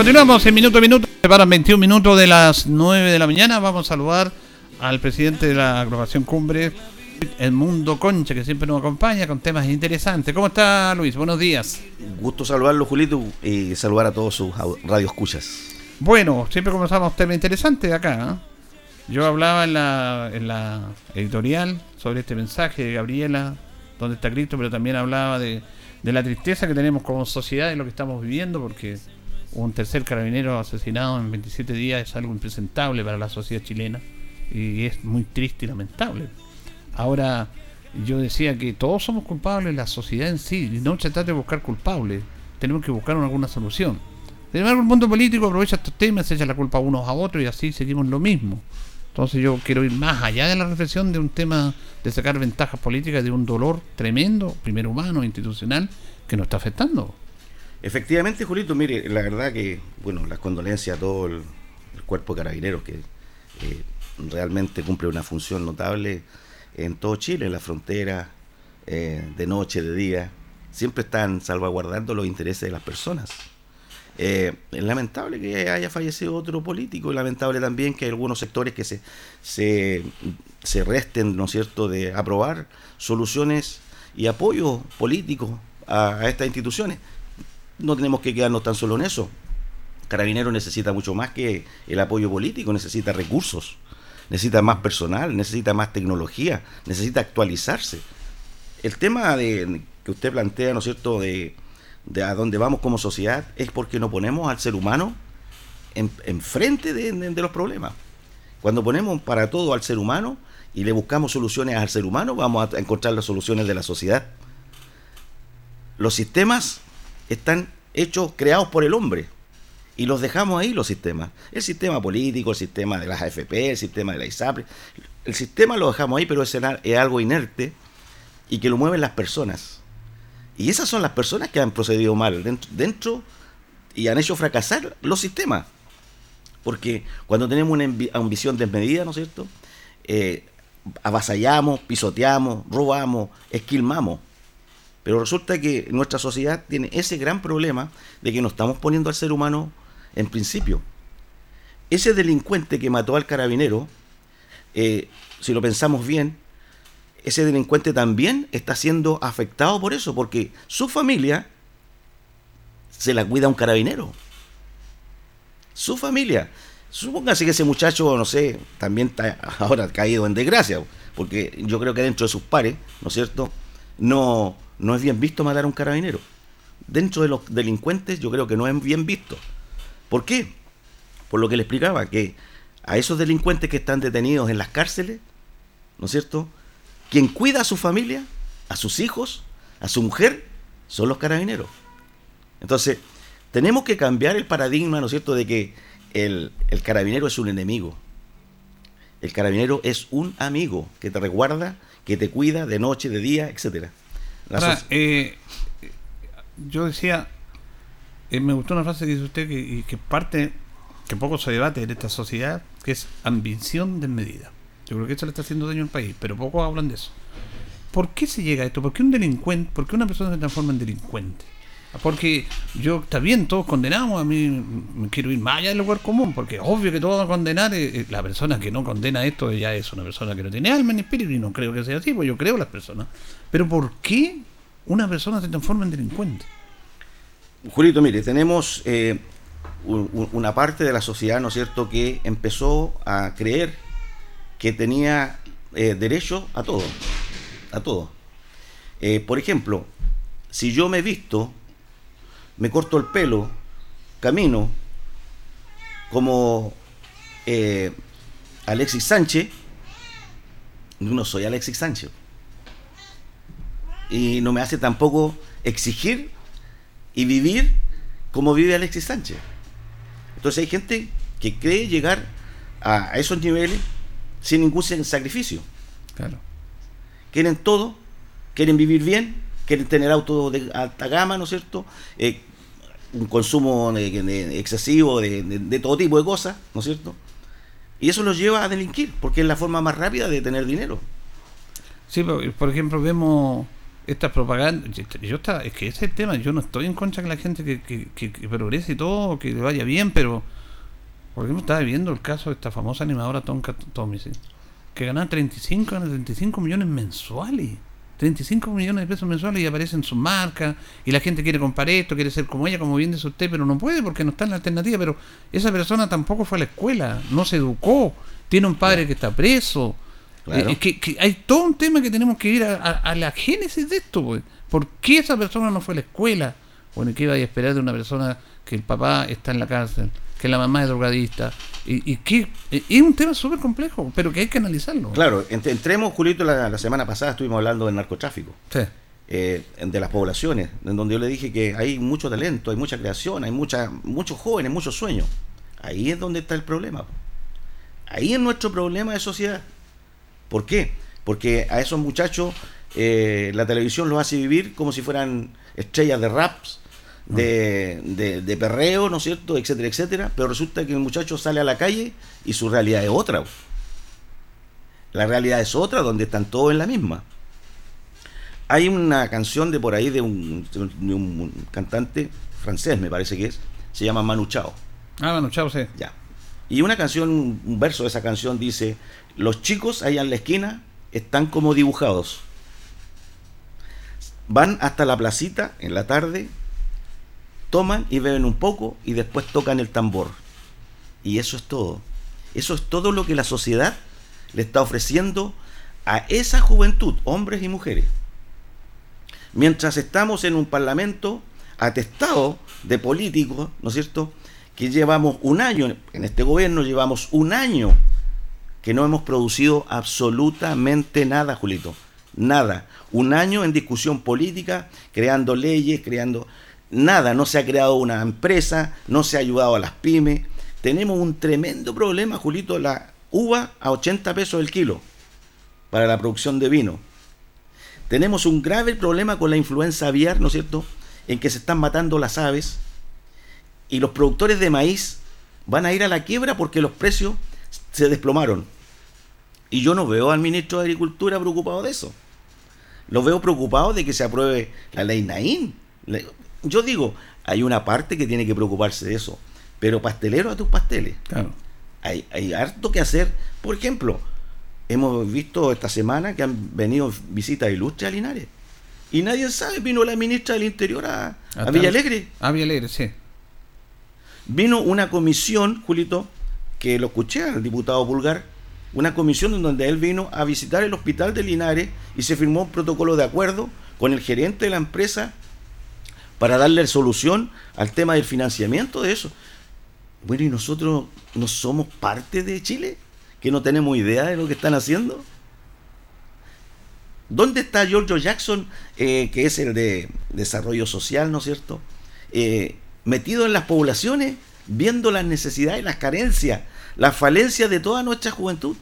Speaker 1: Continuamos en minuto a minuto. Se paran 21 minutos de las 9 de la mañana. Vamos a saludar al presidente de la agrupación Cumbre, el Mundo Concha, que siempre nos acompaña con temas interesantes. ¿Cómo está Luis? Buenos días.
Speaker 17: Gusto saludarlo, Julito, y saludar a todos sus radioescuchas.
Speaker 1: Bueno, siempre comenzamos temas interesantes acá. ¿eh? Yo hablaba en la, en la editorial sobre este mensaje de Gabriela, donde está Cristo, pero también hablaba de, de la tristeza que tenemos como sociedad y lo que estamos viviendo, porque un tercer carabinero asesinado en 27 días es algo impresentable para la sociedad chilena y es muy triste y lamentable. Ahora, yo decía que todos somos culpables, la sociedad en sí, y no se trata de buscar culpables, tenemos que buscar alguna solución. Sin embargo, el mundo político aprovecha estos temas, se echa la culpa unos a otros y así seguimos lo mismo. Entonces yo quiero ir más allá de la reflexión de un tema de sacar ventajas políticas de un dolor tremendo, primero humano, institucional, que nos está afectando.
Speaker 17: Efectivamente, Julito, mire, la verdad que, bueno, las condolencias a todo el, cuerpo de carabineros que eh, realmente cumple una función notable en todo Chile, en la frontera, eh, de noche, de día, siempre están salvaguardando los intereses de las personas. Eh, es lamentable que haya fallecido otro político, es lamentable también que hay algunos sectores que se, se se resten, ¿no es cierto?, de aprobar soluciones y apoyo político a estas instituciones. No tenemos que quedarnos tan solo en eso. Carabinero necesita mucho más que el apoyo político, necesita recursos, necesita más personal, necesita más tecnología, necesita actualizarse. El tema de, que usted plantea, ¿no es cierto?, de, de a dónde vamos como sociedad, es porque no ponemos al ser humano en, enfrente de- de los problemas. Cuando ponemos para todo al ser humano y le buscamos soluciones al ser humano, vamos a encontrar las soluciones de la sociedad. Los sistemas están hechos, creados por el hombre. Y los dejamos ahí los sistemas. El sistema político, el sistema de las AFP, el sistema de la ISAPRE. El sistema lo dejamos ahí, pero es, algo inerte y que lo mueven las personas. Y esas son las personas que han procedido mal dentro, dentro y han hecho fracasar los sistemas. Porque cuando tenemos una ambi- ambición desmedida, ¿no es cierto? Eh, avasallamos, pisoteamos, robamos, esquilmamos. Pero resulta que nuestra sociedad tiene ese gran problema de que no estamos poniendo al ser humano en principio. Ese delincuente que mató al carabinero, eh, si lo pensamos bien, ese delincuente también está siendo afectado por eso, porque su familia se la cuida un carabinero. Su familia. Supóngase que ese muchacho, no sé, también está ahora caído en desgracia, porque yo creo que dentro de sus pares, ¿no es cierto? No, no es bien visto matar a un carabinero. Dentro de los delincuentes yo creo que no es bien visto. ¿Por qué? Por lo que le explicaba, que a esos delincuentes que están detenidos en las cárceles, ¿no es cierto? Quien cuida a su familia, a sus hijos, a su mujer, son los carabineros. Entonces, tenemos que cambiar el paradigma, ¿no es cierto?, de que el, carabinero es un enemigo. El carabinero es un amigo que te resguarda, que te cuida de noche, de día, etcétera.
Speaker 1: Ahora, eh, yo decía, eh, me gustó una frase que dice usted que, que parte, que poco se debate en esta sociedad, que es ambición desmedida. Yo creo que eso le está haciendo daño al país, pero pocos hablan de eso. ¿Por qué se llega a esto? ¿Por qué un delincuente, por qué una persona se transforma en delincuente? Porque yo, está bien, todos condenamos, a mí me quiero ir más allá del lugar común, porque obvio que todos van a condenar, eh, eh, la persona que no condena esto ya es una persona que no tiene alma ni espíritu, y no creo que sea así, pues yo creo las personas. Pero ¿por qué una persona se transforma en delincuente?
Speaker 17: Julito, mire, tenemos eh, un- un- una parte de la sociedad, ¿no es cierto?, que empezó a creer que tenía eh, derecho a todo, a todo. Eh, por ejemplo, si yo me visto, me corto el pelo, camino como eh, Alexis Sánchez, no soy Alexis Sánchez. Y no me hace tampoco exigir y vivir como vive Alexis Sánchez. Entonces hay gente que cree llegar a, esos niveles sin ningún sa- sacrificio.
Speaker 1: Claro.
Speaker 17: Quieren todo, quieren vivir bien, quieren tener autos de alta gama, ¿no es cierto? Eh, un consumo de- de- excesivo de, de- todo tipo de cosas, ¿no es cierto? Y eso los lleva a delinquir, porque es la forma más rápida de tener dinero.
Speaker 1: Sí, por ejemplo, vemos estas propagandas. Yo está, es que ese es el tema. Yo no estoy en contra de la gente que, que, que- que progrese y todo, que le vaya bien, pero por ejemplo, estaba viendo el caso de esta famosa animadora Tonka Tommy, ¿sí? que ganaba 35, gana 35 millones mensuales. 35 millones de pesos mensuales y aparecen sus marcas y la gente quiere comprar esto, quiere ser como ella, como bien dice usted, pero no puede porque no está en la alternativa. Pero esa persona tampoco fue a la escuela, no se educó, tiene un padre que está preso.
Speaker 17: Claro.
Speaker 1: Eh, que, que hay todo un tema que tenemos que ir a, a- a la génesis de esto. pues. ¿Por qué esa persona no fue a la escuela? Bueno, ¿qué iba a esperar de una persona que el papá está en la cárcel, que la mamá es drogadista? Y, y que eh, es un tema súper complejo, pero que hay que analizarlo.
Speaker 17: Claro, ent- entremos, Julito, la, la semana pasada estuvimos hablando del narcotráfico.
Speaker 1: Sí.
Speaker 17: eh, de las poblaciones, en donde yo le dije que hay mucho talento, hay mucha creación, hay mucha, muchos jóvenes, muchos sueños. Ahí es donde está el problema. Ahí es nuestro problema de sociedad. ¿Por qué? Porque a esos muchachos eh, la televisión los hace vivir como si fueran estrellas de raps, de, de, de perreo, ¿no es cierto? Etcétera, etcétera. Pero resulta que el muchacho sale a la calle y su realidad es otra. La realidad es otra, donde están todos en la misma. Hay una canción de por ahí de un, de un cantante francés, me parece que es, se llama Manu Chao.
Speaker 1: Ah, bueno, chao, sí.
Speaker 17: Ya. Y una canción, un verso de esa canción dice, los chicos allá en la esquina están como dibujados. Van hasta la placita en la tarde, toman y beben un poco y después tocan el tambor. Y eso es todo. Eso es todo lo que la sociedad le está ofreciendo a esa juventud, hombres y mujeres. Mientras estamos en un parlamento atestado de políticos, ¿no es cierto?, que llevamos un año, en este gobierno llevamos un año que no hemos producido absolutamente nada, Julito. Nada. Un año en discusión política, creando leyes, creando... Nada, no se ha creado una empresa, no se ha ayudado a las pymes. Tenemos un tremendo problema, Julito, la uva a 80 pesos el kilo para la producción de vino. Tenemos un grave problema con la influenza aviar, ¿no es cierto?, en que se están matando las aves y los productores de maíz van a ir a la quiebra porque los precios se desplomaron. Y yo no veo al ministro de Agricultura preocupado de eso. Lo veo preocupado de que se apruebe la ley Naín. Yo digo, hay una parte que tiene que preocuparse de eso, pero pastelero a tus pasteles. Hay, hay harto que hacer. Por ejemplo, hemos visto esta semana que han venido visitas ilustres a Linares. Y nadie sabe, vino la ministra del Interior a, a Villalegre.
Speaker 1: A Villalegre, sí.
Speaker 17: Vino una comisión, Julito, que lo escuché al diputado Pulgar, una comisión en donde él vino a visitar el hospital de Linares y se firmó un protocolo de acuerdo con el gerente de la empresa para darle solución al tema del financiamiento de eso. Bueno, ¿y nosotros no somos parte de Chile? ¿Que no tenemos idea de lo que están haciendo? ¿Dónde está Giorgio Jackson, eh, que es el de desarrollo social, ¿no es cierto? Eh, metido en las poblaciones, viendo las necesidades, las carencias, las falencias de toda nuestra juventud.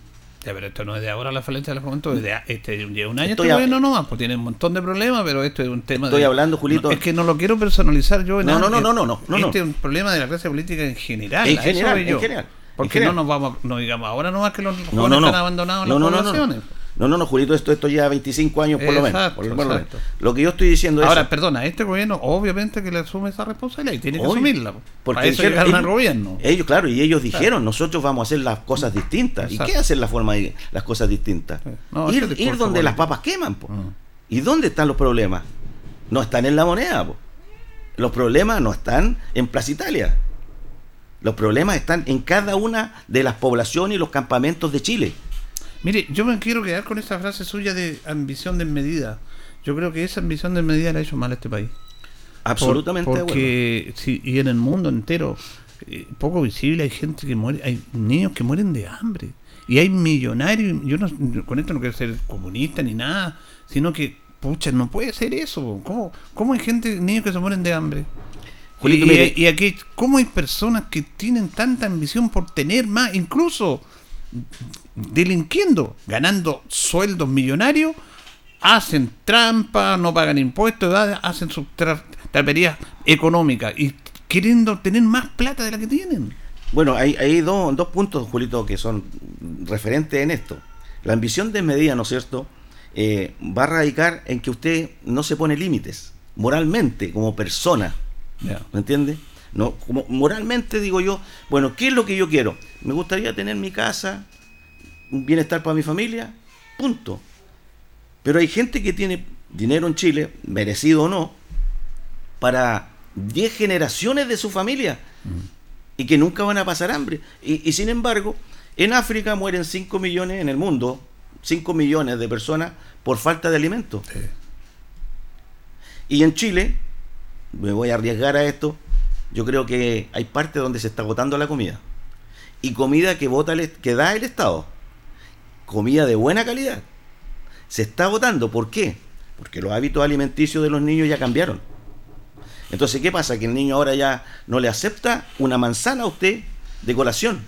Speaker 1: Ya, pero esto no es de ahora la falencia de la juventud, es de este, lleva un año
Speaker 17: Estoy
Speaker 1: este gobierno nomás, pues tiene un montón de problemas, pero esto es un tema
Speaker 17: Estoy
Speaker 1: de-
Speaker 17: hablando, Julito.
Speaker 1: No, es que no lo quiero personalizar yo en
Speaker 17: No,
Speaker 1: nada,
Speaker 17: no, no, no, no, no, no.
Speaker 1: Este es un problema de la clase política en general.
Speaker 17: En general, en general, en
Speaker 1: Porque
Speaker 17: general.
Speaker 1: no nos vamos, no digamos ahora nomás que los
Speaker 17: No,
Speaker 1: jóvenes
Speaker 17: no, no.
Speaker 1: están abandonados en
Speaker 17: No,
Speaker 1: las
Speaker 17: no, no, no.
Speaker 1: poblaciones.
Speaker 17: No, no, no, Julito, esto, esto lleva 25 años por lo menos. Por lo menos.
Speaker 1: exacto.
Speaker 17: Lo que yo estoy diciendo es...
Speaker 1: Ahora, perdona, este gobierno obviamente que le asume esa responsabilidad y tiene que
Speaker 17: Obvio.
Speaker 1: asumirla.
Speaker 17: Porque
Speaker 1: Para eso
Speaker 17: dijeron-
Speaker 1: llegaron al
Speaker 17: ellos-
Speaker 1: gobierno.
Speaker 17: Ellos, claro, y ellos
Speaker 1: Claro.
Speaker 17: dijeron, nosotros vamos a hacer las cosas distintas. ¿Y qué hacen la forma de las cosas distintas?
Speaker 1: No,
Speaker 17: ir ir donde las papas queman. po. ¿Y dónde están los problemas? No están en la moneda. po. Los problemas no están en Plaza Italia. Los problemas están en cada una de las poblaciones y los campamentos de Chile.
Speaker 1: Mire, yo me quiero quedar con esa frase suya de ambición desmedida. Yo creo que esa ambición desmedida le ha hecho mal a este país.
Speaker 17: Absolutamente de
Speaker 1: Porque, sí, y en el mundo entero, eh, poco visible, hay gente que muere, hay niños que mueren de hambre. Y hay millonarios, yo no, con esto no quiero ser comunista ni nada, sino que, pucha, no puede ser eso. ¿Cómo, cómo hay gente, niños que se mueren de hambre?
Speaker 17: Julito,
Speaker 1: y, y aquí, ¿cómo hay personas que tienen tanta ambición por tener más, incluso delinquiendo, ganando sueldos millonarios, hacen trampa, no pagan impuestos, hacen sus tra- traperías económicas y queriendo tener más plata de la que tienen?
Speaker 17: Bueno, hay, hay dos, dos puntos, Julito, que son referentes en esto. La ambición desmedida, ¿no es cierto?, Eh, va a radicar en que usted no se pone límites, moralmente, como persona. ¿Me entiende? No, como moralmente digo yo, bueno, ¿qué es lo que yo quiero? Me gustaría tener mi casa, un bienestar para mi familia, punto. Pero hay gente que tiene dinero en Chile, merecido o no, para 10 generaciones de su familia y que nunca van a pasar hambre. Y, y sin embargo, en África mueren 5 millones en el mundo, 5 millones de personas por falta de alimentos. Y en Chile, me voy a arriesgar a esto, yo creo que hay partes donde se está agotando la comida. Y comida que, vota el, que da el Estado. Comida de buena calidad. Se está agotando. ¿Por qué? Porque los hábitos alimenticios de los niños ya cambiaron. Entonces, ¿qué pasa? Que el niño ahora ya no le acepta una manzana a usted de colación.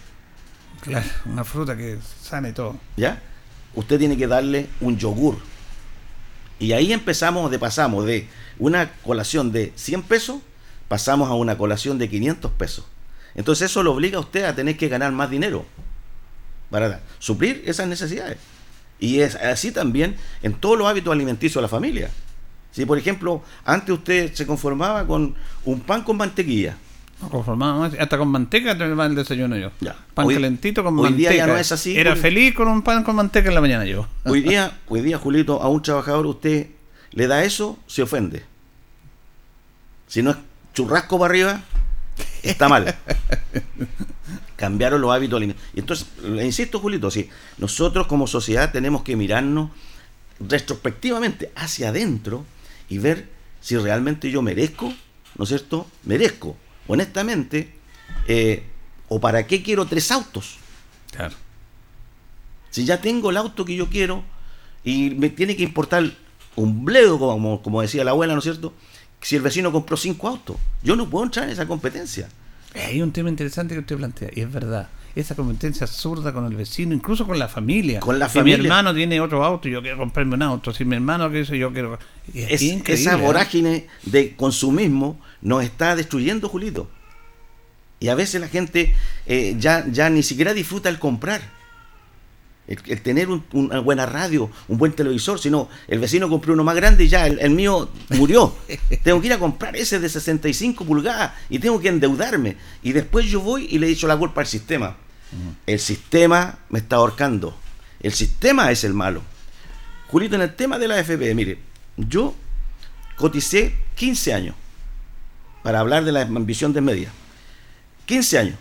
Speaker 1: Claro, una fruta que sana y todo.
Speaker 17: ¿Ya? Usted tiene que darle un yogur. Y ahí empezamos de pasamos de una colación de 100 pesos, pasamos a una colación de 500 pesos. Entonces eso lo obliga a usted a tener que ganar más dinero para suplir esas necesidades. Y es así también en todos los hábitos alimenticios de la familia. Si por ejemplo, antes usted se conformaba con un pan con mantequilla,
Speaker 1: No conformaba. Hasta con manteca te va el desayuno yo. Pan
Speaker 17: Hoy-
Speaker 1: calentito con
Speaker 17: hoy
Speaker 1: manteca.
Speaker 17: día ya no es así,
Speaker 1: Era feliz con un pan con manteca en la mañana yo.
Speaker 17: Hoy día, hoy día, Julito, a un trabajador usted le da eso, se ofende. Si no es churrasco para arriba, está mal. [laughs] Cambiaron los hábitos alimentarios. Y entonces, le insisto, Julito, sí, nosotros como sociedad tenemos que mirarnos retrospectivamente hacia adentro y ver si realmente yo merezco, ¿no es cierto? Merezco, honestamente, eh, o para qué quiero tres autos.
Speaker 1: Claro.
Speaker 17: Si ya tengo el auto que yo quiero y me tiene que importar un bledo, como, como decía la abuela, ¿no es cierto? Si el vecino compró cinco autos, yo no puedo entrar en esa competencia.
Speaker 1: Hay un tema interesante que usted plantea, y es verdad. Esa competencia absurda con el vecino, incluso con la familia.
Speaker 17: Con la
Speaker 1: si
Speaker 17: familia.
Speaker 1: mi hermano tiene otro auto y yo quiero comprarme un auto. Si mi hermano que dice yo quiero. es
Speaker 17: Es- esa
Speaker 1: ¿eh?
Speaker 17: vorágine de consumismo nos está destruyendo, Julito. Y a veces la gente eh, ya, ya ni siquiera disfruta el comprar. El, el tener un- una buena radio, un buen televisor, sino el vecino compró uno más grande y ya el, el mío murió. [laughs] tengo que ir a comprar ese de 65 pulgadas y tengo que endeudarme. Y después yo voy y le echo la culpa al sistema. El sistema me está ahorcando. El sistema es el malo. Julito, en el tema de la AFP, mire, yo coticé 15 años para hablar de la ambición desmedida. 15 años.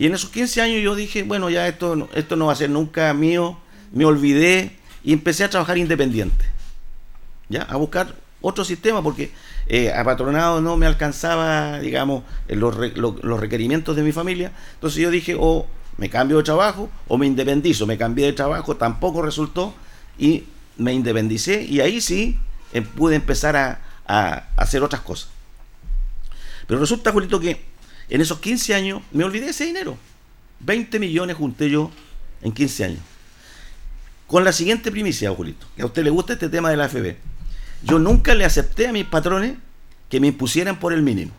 Speaker 17: Y en esos 15 años yo dije, bueno, ya esto, esto no va a ser nunca mío, me olvidé y empecé a trabajar independiente. ¿Ya? A buscar otro sistema porque eh, a patronado no me alcanzaba, digamos, eh, los, los requerimientos de mi familia. Entonces yo dije, o me cambio de trabajo o me independizo. Me cambié de trabajo, tampoco resultó y me independicé y ahí sí eh, pude empezar a, a hacer otras cosas. Pero resulta, Julito, que en esos 15 años me olvidé de ese dinero. 20 millones junté yo en 15 años. Con la siguiente primicia, Julito, que a usted le gusta este tema de la AFB. Yo nunca le acepté a mis patrones que me impusieran por el mínimo.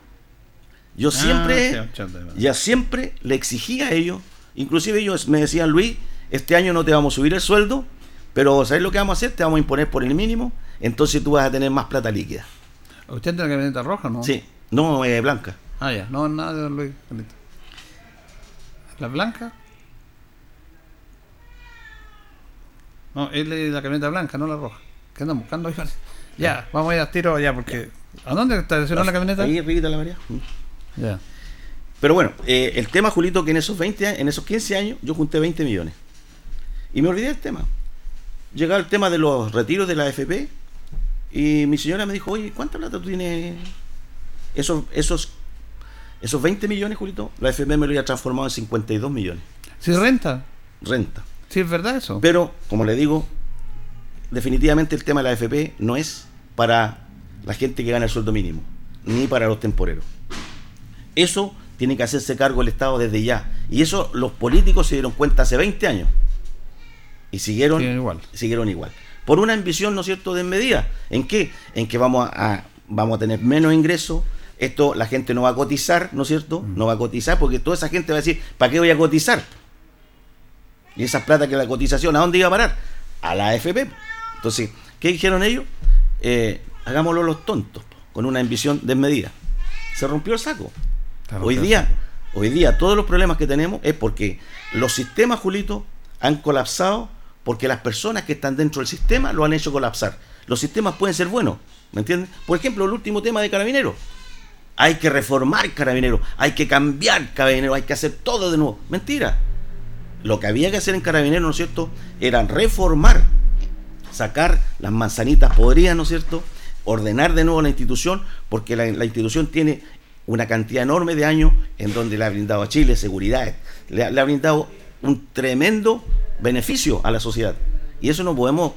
Speaker 17: Yo
Speaker 1: Ah,
Speaker 17: siempre, ya siempre le exigía a ellos, inclusive ellos me decían, Luis, este año no te vamos a subir el sueldo, pero ¿sabes lo que vamos a hacer? Te vamos a imponer por el mínimo, entonces tú vas a tener más plata líquida.
Speaker 1: ¿Usted tiene la camioneta roja no?
Speaker 17: Sí, no eh, blanca.
Speaker 1: Ah, ya. No, nada de don Luis. ¿La blanca? No, él es la camioneta blanca, no la roja. ¿Qué andan buscando? [laughs] ahí? Ya, vamos a ir a tiro ya, porque... ¿A dónde estacionó la camioneta?
Speaker 17: Ahí arribita la María.
Speaker 1: Ya.
Speaker 17: Pero bueno, eh, el tema, Julito, que en esos 20 años, en esos 15 años, yo junté 20 millones. Y me olvidé del tema. Llegaba el tema de los retiros de la AFP y mi señora me dijo, oye, ¿cuánta plata tú tienes? Esos, esos, esos 20 millones, Julito, la AFP me lo había transformado en 52 millones.
Speaker 1: ¿Si renta?
Speaker 17: Renta.
Speaker 1: Sí, es verdad eso.
Speaker 17: Pero, como le digo, definitivamente el tema de la AFP no es para la gente que gana el sueldo mínimo, ni para los temporeros. Eso tiene que hacerse cargo el Estado desde ya. Y eso los políticos se dieron cuenta hace 20 años. Y siguieron
Speaker 1: Siguen igual.
Speaker 17: Siguieron igual. Por una ambición, ¿no es cierto?, desmedida. ¿En qué? En que vamos a, a- vamos a tener menos ingresos. Esto la gente no va a cotizar, ¿no es cierto? No va a cotizar porque toda esa gente va a decir, ¿para qué voy a cotizar? Y esa plata que la cotización, ¿a dónde iba a parar? A la AFP. Entonces, ¿qué dijeron ellos? Eh, hagámoslo los tontos, con una ambición desmedida. Se rompió el saco. Hoy día, hoy día todos los problemas que tenemos es porque los sistemas, Julito, han colapsado porque las personas que están dentro del sistema lo han hecho colapsar. Los sistemas pueden ser buenos, ¿me entiendes? Por ejemplo, el último tema de Carabineros. Hay que reformar Carabineros, hay que cambiar Carabineros, hay que hacer todo de nuevo. Mentira. Lo que había que hacer en Carabineros, ¿no es cierto?, era reformar, sacar las manzanitas podridas, ¿no es cierto?, ordenar de nuevo la institución, porque la, institución tiene una cantidad enorme de años en donde le ha brindado a Chile seguridad, le ha brindado un tremendo beneficio a la sociedad. Y eso no podemos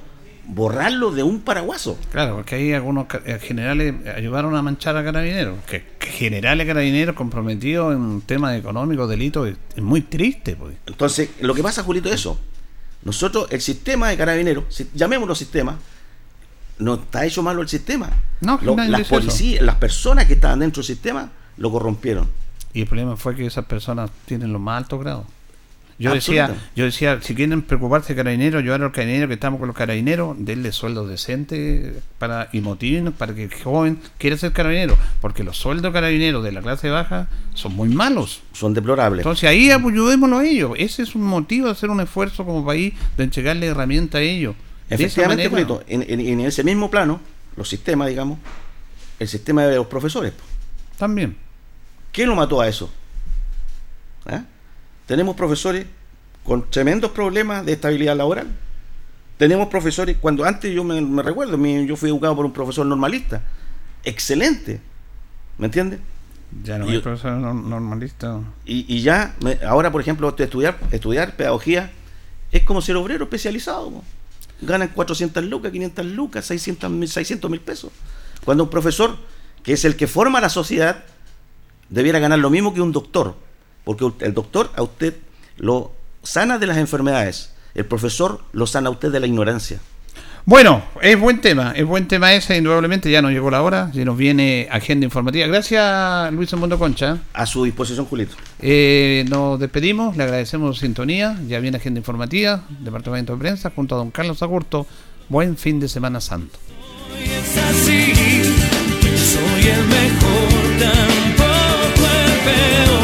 Speaker 17: borrarlo de un paraguaso.
Speaker 1: Claro, porque ahí algunos eh, generales ayudaron a manchar a carabineros. Que, que generales carabineros comprometidos en un tema económico, delito, es, es muy triste. Pues.
Speaker 17: Entonces, lo que pasa, Julito, es eso. Nosotros, el sistema de carabineros, si- llamémoslo sistema, no está hecho malo el sistema.
Speaker 1: No,
Speaker 17: Lo- las policías, las personas que estaban dentro del sistema lo corrompieron.
Speaker 1: Y el problema fue que esas personas tienen los más altos grados. Yo decía, yo decía, si quieren preocuparse de carabineros, yo a los carabineros que estamos con los carabineros, denle sueldos decentes para, y motiven para que el joven quiera ser carabinero, porque los sueldos carabineros de la clase baja son muy malos.
Speaker 17: Son deplorables.
Speaker 1: Entonces ahí ayudémoslo a ellos. Ese es un motivo de hacer un esfuerzo como país de entregarle herramientas a ellos.
Speaker 17: Efectivamente. Julito, en, en- en ese mismo plano, los sistemas, digamos, el sistema de los profesores.
Speaker 1: También.
Speaker 17: ¿Qué lo mató a eso? ¿Ah? Tenemos profesores con tremendos problemas de estabilidad laboral. Tenemos profesores, cuando antes yo me, recuerdo, yo fui educado por un profesor normalista, excelente, ¿me entiendes?
Speaker 1: Ya no
Speaker 17: Y-
Speaker 1: hay profesor no- normalista.
Speaker 17: Y, y ya, me- ahora por ejemplo, estudiar, estudiar pedagogía es como ser obrero especializado. po. Ganan 400 lucas, 500 lucas, 600 mil 600 mil pesos. Cuando un profesor, que es el que forma la sociedad, debiera ganar lo mismo que un doctor. Porque el doctor a usted lo sana de las enfermedades. El profesor lo sana a usted de la ignorancia.
Speaker 1: Bueno, es buen tema, es buen tema ese, indudablemente ya nos llegó la hora, ya nos viene agenda informativa. Gracias Luis Mundo Concha.
Speaker 17: A su disposición, Julito.
Speaker 1: Eh, nos despedimos, le agradecemos su sintonía, ya viene agenda informativa, Departamento de Prensa, junto a don Carlos Agurto. Buen fin de Semana Santo.
Speaker 4: Es así, soy el mejor, tampoco el peor.